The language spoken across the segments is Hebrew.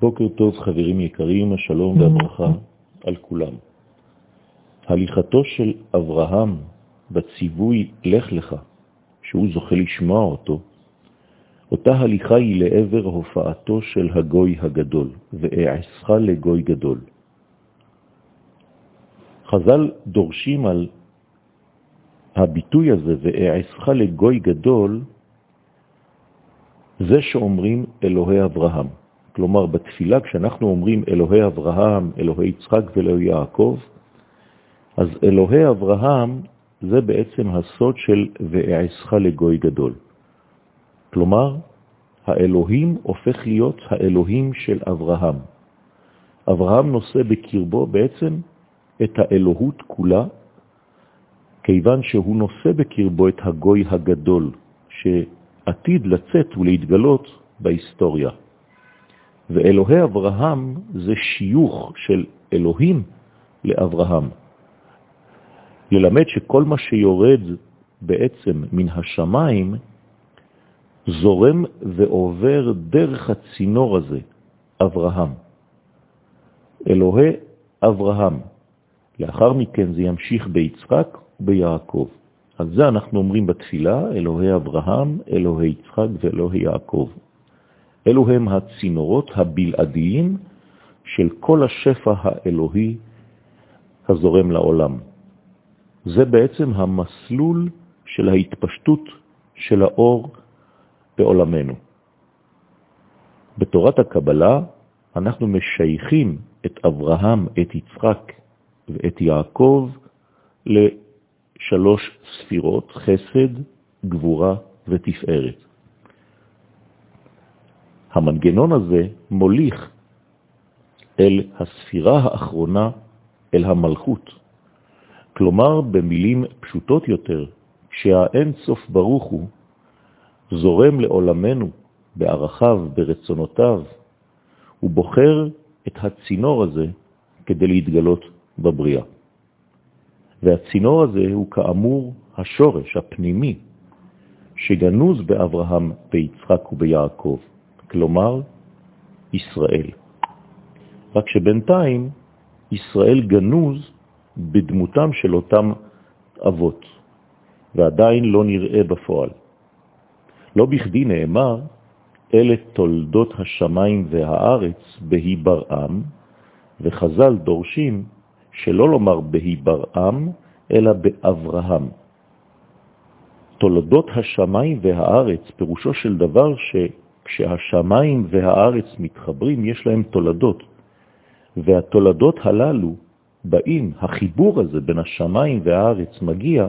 בוקר טוב חברים יקרים, השלום והברכה על כולם. הליכתו של אברהם בציווי לך לך, שהוא זוכה לשמוע אותו, אותה הליכה היא לעבר הופעתו של הגוי הגדול, ואעשך לגוי גדול. חז"ל דורשים על הביטוי הזה, ואעשך לגוי גדול, זה שאומרים אלוהי אברהם. כלומר, בתפילה, כשאנחנו אומרים אלוהי אברהם, אלוהי יצחק ואלוהי יעקב, אז אלוהי אברהם זה בעצם הסוד של ואעשך לגוי גדול. כלומר, האלוהים הופך להיות האלוהים של אברהם. אברהם נושא בקרבו בעצם את האלוהות כולה, כיוון שהוא נושא בקרבו את הגוי הגדול, שעתיד לצאת ולהתגלות בהיסטוריה. ואלוהי אברהם זה שיוך של אלוהים לאברהם. ללמד שכל מה שיורד בעצם מן השמיים זורם ועובר דרך הצינור הזה, אברהם. אלוהי אברהם. לאחר מכן זה ימשיך ביצחק וביעקב. על זה אנחנו אומרים בתפילה, אלוהי אברהם, אלוהי יצחק ואלוהי יעקב. אלו הם הצינורות הבלעדיים של כל השפע האלוהי הזורם לעולם. זה בעצם המסלול של ההתפשטות של האור בעולמנו. בתורת הקבלה אנחנו משייכים את אברהם, את יצחק ואת יעקב לשלוש ספירות, חסד, גבורה ותפארת. המנגנון הזה מוליך אל הספירה האחרונה, אל המלכות. כלומר, במילים פשוטות יותר, כשהאין סוף ברוך הוא זורם לעולמנו בערכיו, ברצונותיו, הוא בוחר את הצינור הזה כדי להתגלות בבריאה. והצינור הזה הוא כאמור השורש הפנימי שגנוז באברהם, ביצחק וביעקב. כלומר ישראל. רק שבינתיים ישראל גנוז בדמותם של אותם אבות, ועדיין לא נראה בפועל. לא בכדי נאמר, אלה תולדות השמיים והארץ בהי ברעם, וחז"ל דורשים שלא לומר בהי ברעם, אלא באברהם. תולדות השמיים והארץ, פירושו של דבר ש... כשהשמיים והארץ מתחברים, יש להם תולדות. והתולדות הללו באים, החיבור הזה בין השמיים והארץ מגיע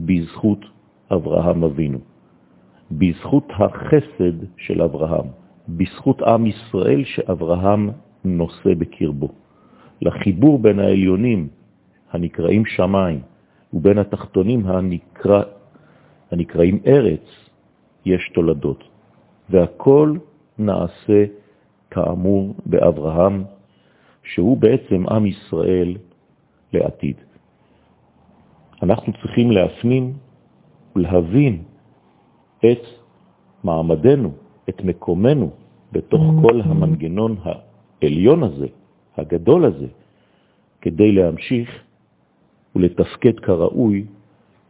בזכות אברהם אבינו, בזכות החסד של אברהם, בזכות עם ישראל שאברהם נושא בקרבו. לחיבור בין העליונים הנקראים שמיים ובין התחתונים הנקרא, הנקראים ארץ יש תולדות. והכל נעשה כאמור באברהם, שהוא בעצם עם ישראל לעתיד. אנחנו צריכים להפנים ולהבין את מעמדנו, את מקומנו, בתוך mm-hmm. כל המנגנון העליון הזה, הגדול הזה, כדי להמשיך ולתפקד כראוי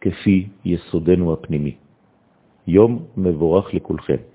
כפי יסודנו הפנימי. יום מבורך לכולכם.